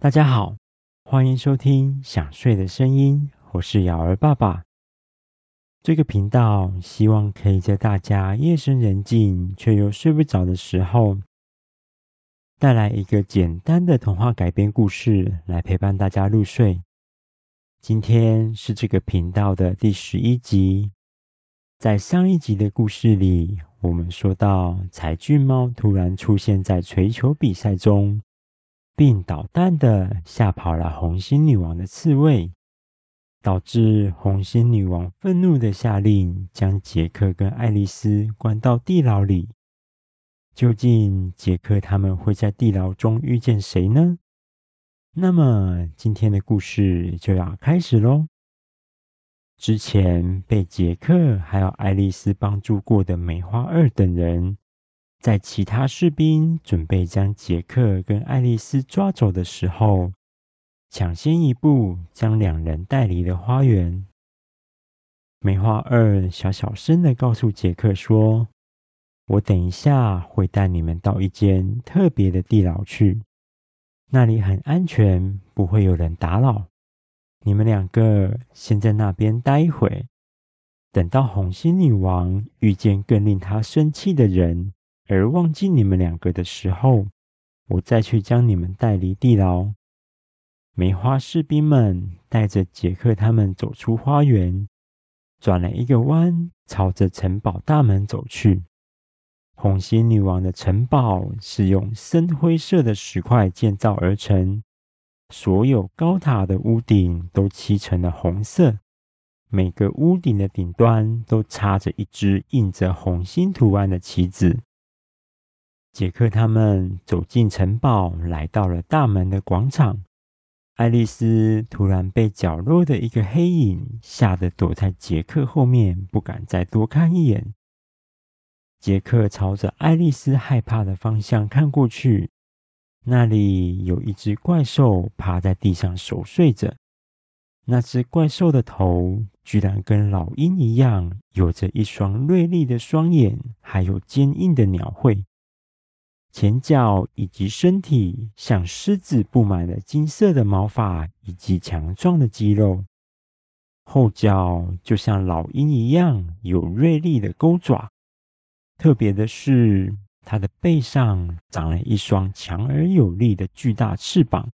大家好，欢迎收听《想睡的声音》，我是瑶儿爸爸。这个频道希望可以在大家夜深人静却又睡不着的时候，带来一个简单的童话改编故事，来陪伴大家入睡。今天是这个频道的第十一集。在上一集的故事里，我们说到柴郡猫突然出现在锤球比赛中。并捣蛋的吓跑了红心女王的刺猬，导致红心女王愤怒的下令将杰克跟爱丽丝关到地牢里。究竟杰克他们会在地牢中遇见谁呢？那么今天的故事就要开始喽。之前被杰克还有爱丽丝帮助过的梅花二等人。在其他士兵准备将杰克跟爱丽丝抓走的时候，抢先一步将两人带离了花园。梅花二小小声的告诉杰克说：“我等一下会带你们到一间特别的地牢去，那里很安全，不会有人打扰。你们两个先在那边待一会，等到红心女王遇见更令她生气的人。”而忘记你们两个的时候，我再去将你们带离地牢。梅花士兵们带着杰克他们走出花园，转了一个弯，朝着城堡大门走去。红心女王的城堡是用深灰色的石块建造而成，所有高塔的屋顶都漆成了红色，每个屋顶的顶端都插着一只印着红心图案的旗子。杰克他们走进城堡，来到了大门的广场。爱丽丝突然被角落的一个黑影吓得躲在杰克后面，不敢再多看一眼。杰克朝着爱丽丝害怕的方向看过去，那里有一只怪兽趴在地上熟睡着。那只怪兽的头居然跟老鹰一样，有着一双锐利的双眼，还有坚硬的鸟喙。前脚以及身体像狮子布满了金色的毛发以及强壮的肌肉，后脚就像老鹰一样有锐利的钩爪。特别的是，它的背上长了一双强而有力的巨大翅膀，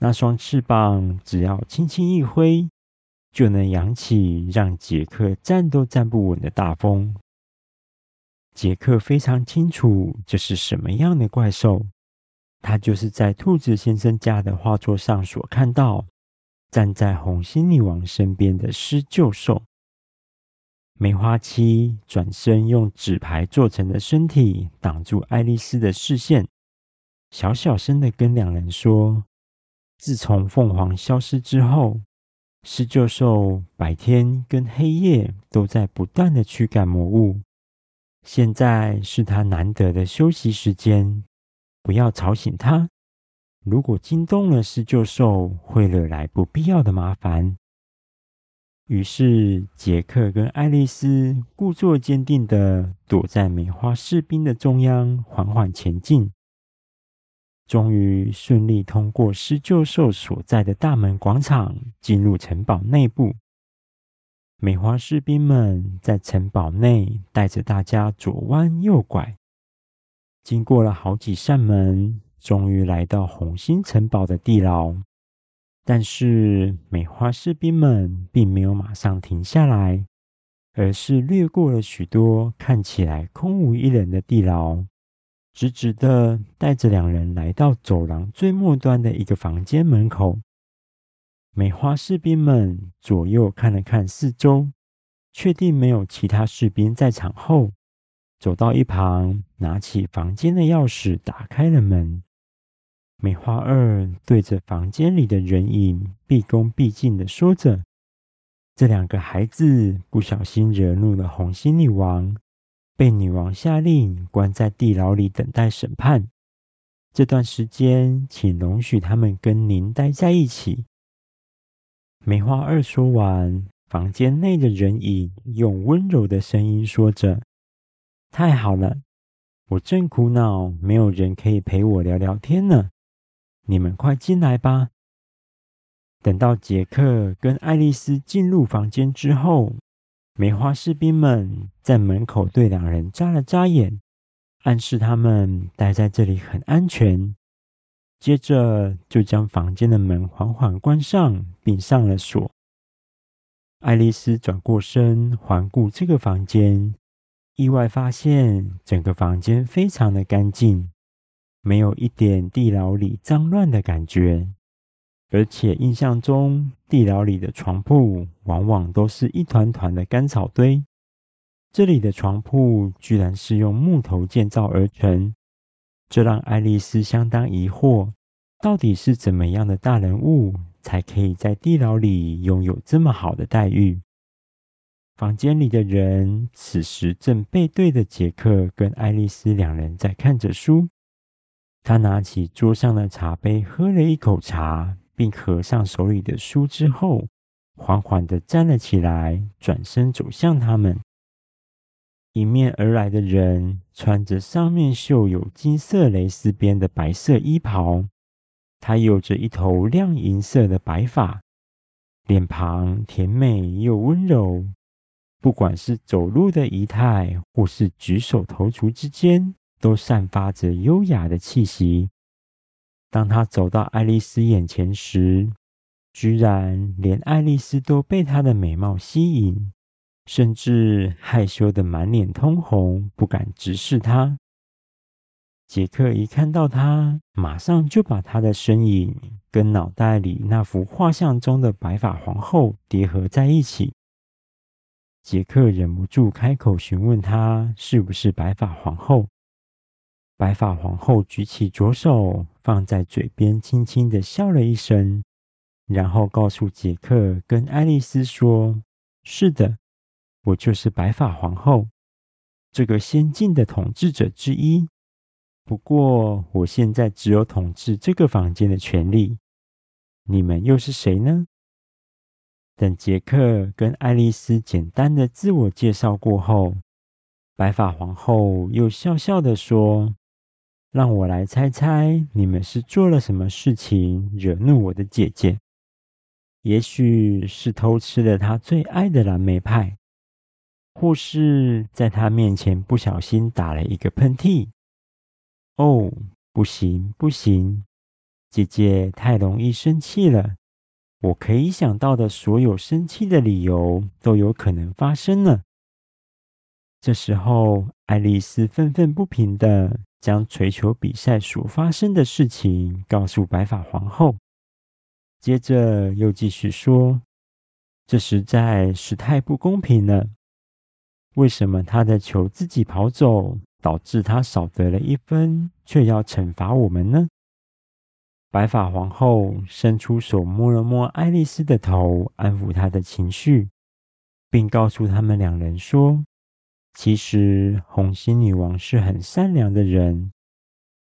那双翅膀只要轻轻一挥，就能扬起让杰克站都站不稳的大风。杰克非常清楚这是什么样的怪兽，他就是在兔子先生家的画作上所看到，站在红心女王身边的狮鹫兽。梅花七转身用纸牌做成的身体挡住爱丽丝的视线，小小声的跟两人说：“自从凤凰消失之后，狮鹫兽白天跟黑夜都在不断的驱赶魔物。”现在是他难得的休息时间，不要吵醒他。如果惊动了狮鷲兽，会惹来不必要的麻烦。于是，杰克跟爱丽丝故作坚定的躲在梅花士兵的中央，缓缓前进。终于顺利通过狮鷲兽所在的大门广场，进入城堡内部。梅花士兵们在城堡内带着大家左弯右拐，经过了好几扇门，终于来到红星城堡的地牢。但是梅花士兵们并没有马上停下来，而是掠过了许多看起来空无一人的地牢，直直的带着两人来到走廊最末端的一个房间门口。梅花士兵们左右看了看四周，确定没有其他士兵在场后，走到一旁，拿起房间的钥匙，打开了门。梅花二对着房间里的人影毕恭毕敬地说着：“这两个孩子不小心惹怒了红心女王，被女王下令关在地牢里等待审判。这段时间，请容许他们跟您待在一起。”梅花二说完，房间内的人影用温柔的声音说着：“太好了，我正苦恼没有人可以陪我聊聊天呢。你们快进来吧。”等到杰克跟爱丽丝进入房间之后，梅花士兵们在门口对两人眨了眨眼，暗示他们待在这里很安全。接着就将房间的门缓缓关上，并上了锁。爱丽丝转过身环顾这个房间，意外发现整个房间非常的干净，没有一点地牢里脏乱的感觉。而且印象中，地牢里的床铺往往都是一团团的干草堆，这里的床铺居然是用木头建造而成，这让爱丽丝相当疑惑，到底是怎么样的大人物才可以在地牢里拥有这么好的待遇？房间里的人此时正背对着杰克跟爱丽丝两人在看着书，他拿起桌上的茶杯喝了一口茶。并合上手里的书之后，缓缓地站了起来，转身走向他们。迎面而来的人穿着上面绣有金色蕾丝边的白色衣袍，他有着一头亮银色的白发，脸庞甜美又温柔。不管是走路的仪态，或是举手投足之间，都散发着优雅的气息。当他走到爱丽丝眼前时，居然连爱丽丝都被他的美貌吸引，甚至害羞的满脸通红，不敢直视他。杰克一看到他，马上就把他的身影跟脑袋里那幅画像中的白发皇后叠合在一起。杰克忍不住开口询问他是不是白发皇后。白发皇后举起左手，放在嘴边，轻轻的笑了一声，然后告诉杰克跟爱丽丝说：“是的，我就是白发皇后，这个仙境的统治者之一。不过，我现在只有统治这个房间的权利。你们又是谁呢？”等杰克跟爱丽丝简单的自我介绍过后，白发皇后又笑笑的说。让我来猜猜，你们是做了什么事情惹怒我的姐姐？也许是偷吃了她最爱的蓝莓派，或是在她面前不小心打了一个喷嚏。哦，不行不行，姐姐太容易生气了。我可以想到的所有生气的理由都有可能发生了。这时候，爱丽丝愤愤不平的。将槌球比赛所发生的事情告诉白发皇后，接着又继续说：“这实在是太不公平了！为什么他的球自己跑走，导致他少得了一分，却要惩罚我们呢？”白发皇后伸出手摸了摸爱丽丝的头，安抚她的情绪，并告诉他们两人说。其实红心女王是很善良的人，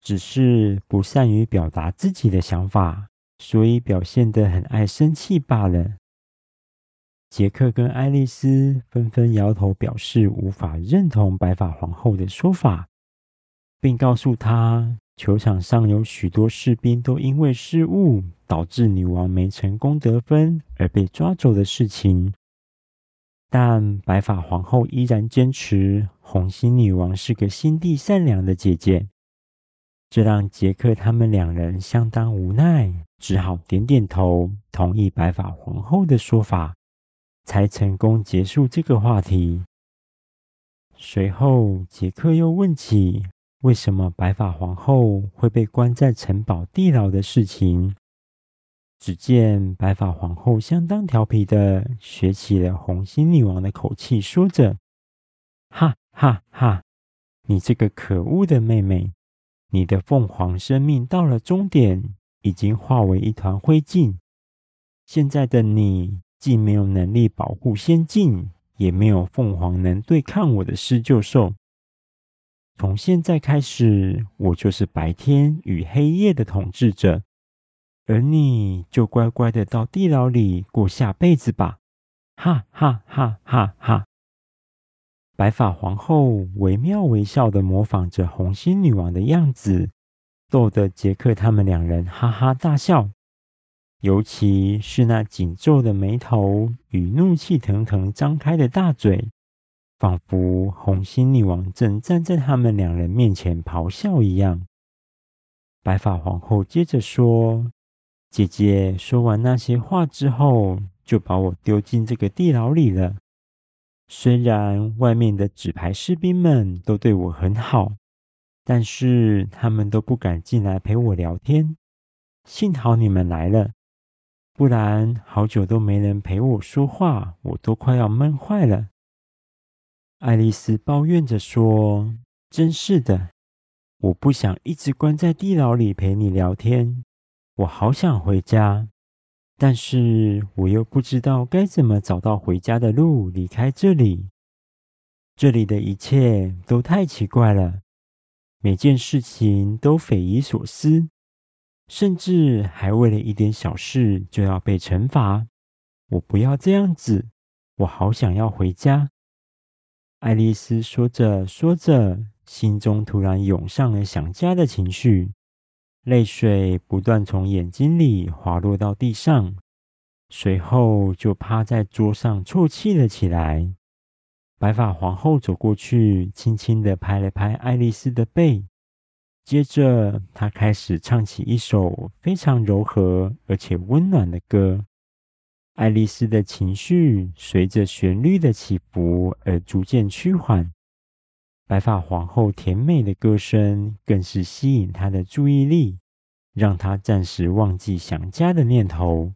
只是不善于表达自己的想法，所以表现得很爱生气罢了。杰克跟爱丽丝纷纷摇头，表示无法认同白发皇后的说法，并告诉她，球场上有许多士兵都因为失误导致女王没成功得分而被抓走的事情。但白发皇后依然坚持红心女王是个心地善良的姐姐，这让杰克他们两人相当无奈，只好点点头，同意白发皇后的说法，才成功结束这个话题。随后，杰克又问起为什么白发皇后会被关在城堡地牢的事情。只见白发皇后相当调皮的学起了红心女王的口气，说着：“哈哈哈！你这个可恶的妹妹，你的凤凰生命到了终点，已经化为一团灰烬。现在的你既没有能力保护仙境，也没有凤凰能对抗我的施救兽。从现在开始，我就是白天与黑夜的统治者。”而你就乖乖的到地牢里过下辈子吧！哈哈哈哈哈！白发皇后惟妙惟肖的模仿着红心女王的样子，逗得杰克他们两人哈哈大笑。尤其是那紧皱的眉头与怒气腾腾张开的大嘴，仿佛红心女王正站在他们两人面前咆哮一样。白发皇后接着说：“姐姐说完那些话之后，就把我丢进这个地牢里了。虽然外面的纸牌士兵们都对我很好，但是他们都不敢进来陪我聊天。幸好你们来了。”不然，好久都没人陪我说话，我都快要闷坏了。爱丽丝抱怨着说：“真是的，我不想一直关在地牢里陪你聊天，我好想回家，但是我又不知道该怎么找到回家的路，离开这里。这里的一切都太奇怪了，每件事情都匪夷所思。”甚至还为了一点小事就要被惩罚，我不要这样子，我好想要回家。爱丽丝说着说着，心中突然涌上了想家的情绪，泪水不断从眼睛里滑落到地上，随后就趴在桌上啜泣了起来。白发皇后走过去，轻轻地拍了拍爱丽丝的背。接着，他开始唱起一首非常柔和而且温暖的歌。爱丽丝的情绪随着旋律的起伏而逐渐趋缓。白发皇后甜美的歌声更是吸引她的注意力，让她暂时忘记想家的念头。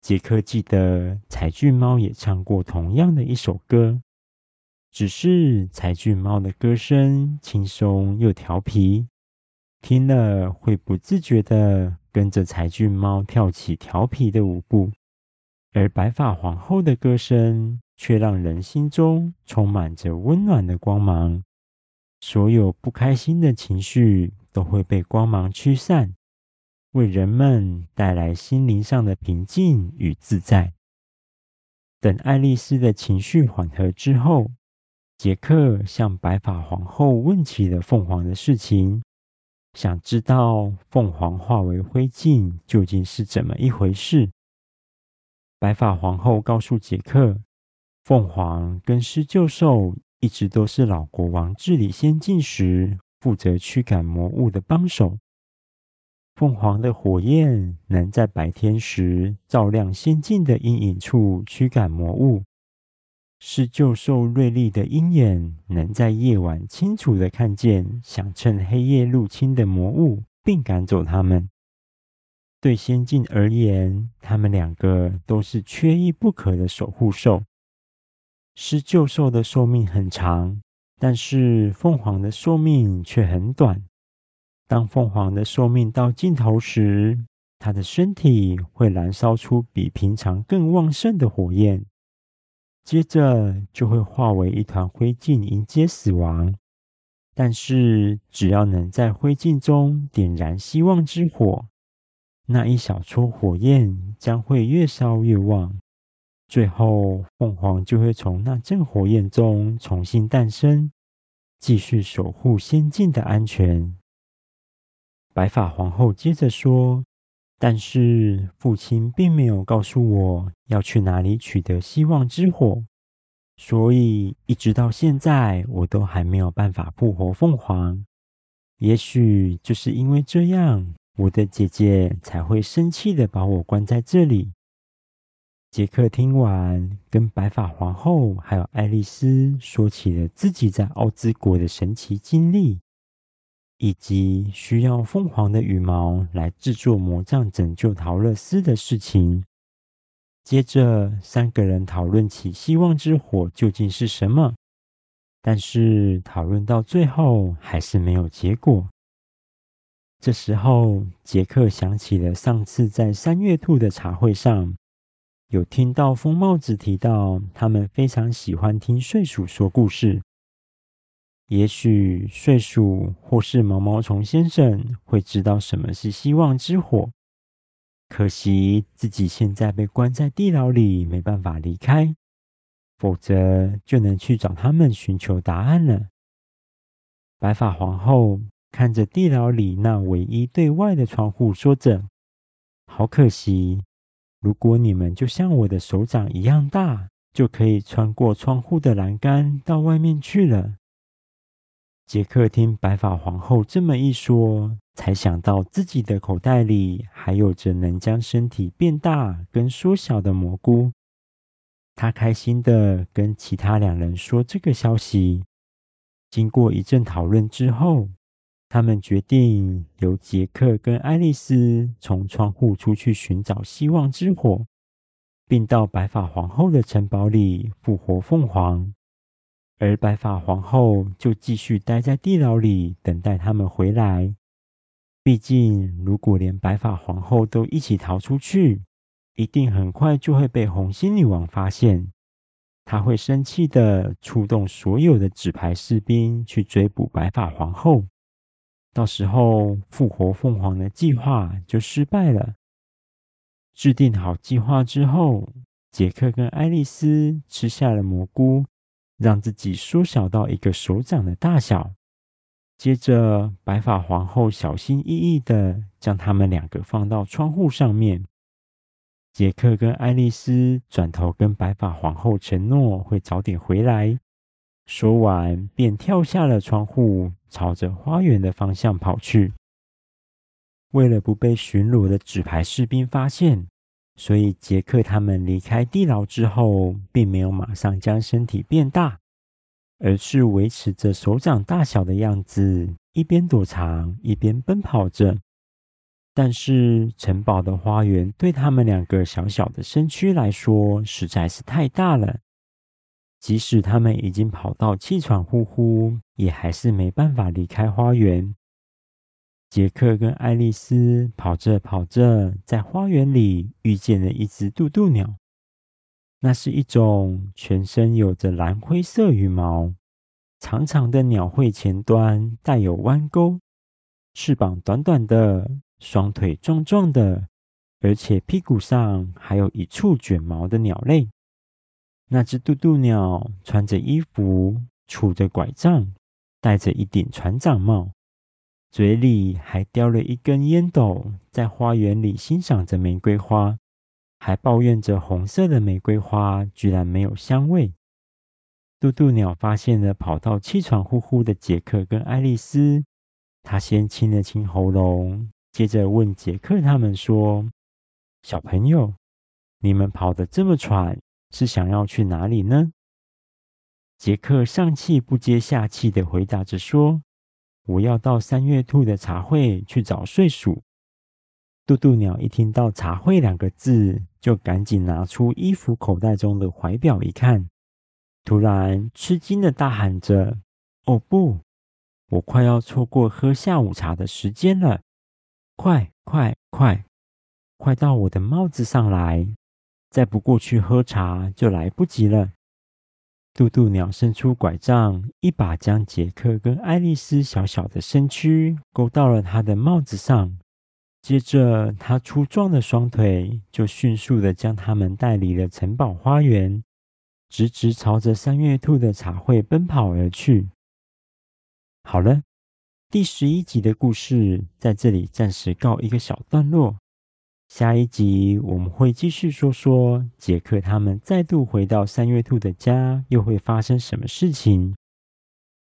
杰克记得柴郡猫也唱过同样的一首歌。只是柴郡猫的歌声轻松又调皮，听了会不自觉的跟着柴郡猫跳起调皮的舞步；而白发皇后的歌声却让人心中充满着温暖的光芒，所有不开心的情绪都会被光芒驱散，为人们带来心灵上的平静与自在。等爱丽丝的情绪缓和之后，杰克向白发皇后问起了凤凰的事情，想知道凤凰化为灰烬究竟是怎么一回事。白发皇后告诉杰克，凤凰跟狮鹫兽一直都是老国王治理仙境时负责驱赶魔物的帮手。凤凰的火焰能在白天时照亮仙境的阴影处驱赶魔物。狮鹫兽锐利的鹰眼能在夜晚清楚地看见想趁黑夜入侵的魔物，并赶走它们。对仙境而言，他们两个都是缺一不可的守护兽。狮鹫兽的寿命很长，但是凤凰的寿命却很短。当凤凰的寿命到尽头时，它的身体会燃烧出比平常更旺盛的火焰。接着就会化为一团灰烬迎接死亡，但是只要能在灰烬中点燃希望之火，那一小撮火焰将会越烧越旺，最后凤凰就会从那阵火焰中重新诞生，继续守护仙境的安全。白发皇后接着说。但是父亲并没有告诉我要去哪里取得希望之火，所以一直到现在我都还没有办法复活凤凰。也许就是因为这样，我的姐姐才会生气的把我关在这里。杰克听完，跟白发皇后还有爱丽丝说起了自己在奥兹国的神奇经历。以及需要凤凰的羽毛来制作魔杖拯救桃乐丝的事情。接着，三个人讨论起希望之火究竟是什么，但是讨论到最后还是没有结果。这时候，杰克想起了上次在三月兔的茶会上，有听到疯帽子提到他们非常喜欢听睡鼠说故事。也许睡鼠或是毛毛虫先生会知道什么是希望之火，可惜自己现在被关在地牢里，没办法离开，否则就能去找他们寻求答案了。白发皇后看着地牢里那唯一对外的窗户，说着：“好可惜，如果你们就像我的手掌一样大，就可以穿过窗户的栏杆到外面去了。”杰克听白发皇后这么一说，才想到自己的口袋里还有着能将身体变大跟缩小的蘑菇。他开心地跟其他两人说这个消息。经过一阵讨论之后，他们决定由杰克跟爱丽丝从窗户出去寻找希望之火，并到白发皇后的城堡里复活凤凰，而白发皇后就继续待在地牢里等待他们回来。毕竟，如果连白发皇后都一起逃出去，一定很快就会被红心女王发现。他会生气地出动所有的纸牌士兵去追捕白发皇后，到时候复活凤凰的计划就失败了。制定好计划之后，杰克跟爱丽丝吃下了蘑菇，让自己缩小到一个手掌的大小。接着，白发皇后小心翼翼地将他们两个放到窗户上面。杰克跟爱丽丝转头跟白发皇后承诺会早点回来，说完便跳下了窗户，朝着花园的方向跑去。为了不被巡逻的纸牌士兵发现，所以杰克他们离开地牢之后，并没有马上将身体变大，而是维持着手掌大小的样子，一边躲藏，一边奔跑着。但是城堡的花园对他们两个小小的身躯来说实在是太大了，即使他们已经跑到气喘吁吁，也还是没办法离开花园。杰克跟爱丽丝跑着跑着，在花园里遇见了一只渡渡鸟。那是一种全身有着蓝灰色羽毛、长长的鸟喙前端带有弯钩、翅膀短短的。双腿壮壮的，而且屁股上还有一簇卷毛的鸟类。那只渡渡鸟穿着衣服，拄着拐杖，戴着一顶船长帽，嘴里还叼了一根烟斗，在花园里欣赏着玫瑰花，还抱怨着红色的玫瑰花居然没有香味。渡渡鸟发现了跑到气喘吁吁的杰克跟爱丽丝，他先清了清喉咙。接着问杰克他们说：“小朋友，你们跑得这么喘，是想要去哪里呢？”杰克上气不接下气地回答着说：“我要到三月兔的茶会去找睡鼠。”渡渡鸟一听到“茶会”两个字，就赶紧拿出衣服口袋中的怀表一看，突然吃惊地大喊着：“哦不，我快要错过喝下午茶的时间了！”快快快，快到我的帽子上来！再不过去喝茶就来不及了。渡渡鸟伸出拐杖，一把将杰克跟爱丽丝小小的身躯勾到了他的帽子上，接着他粗壮的双腿就迅速的将他们带离了城堡花园，直直朝着三月兔的茶会奔跑而去。好了。第十一集的故事在这里暂时告一个小段落。下一集我们会继续说说杰克他们再度回到三月兔的家，又会发生什么事情？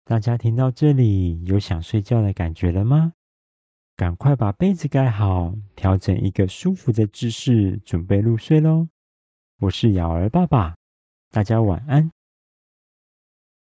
大家听到这里有想睡觉的感觉了吗？赶快把被子盖好，调整一个舒服的姿势，准备入睡喽。我是瑶儿爸爸，大家晚安。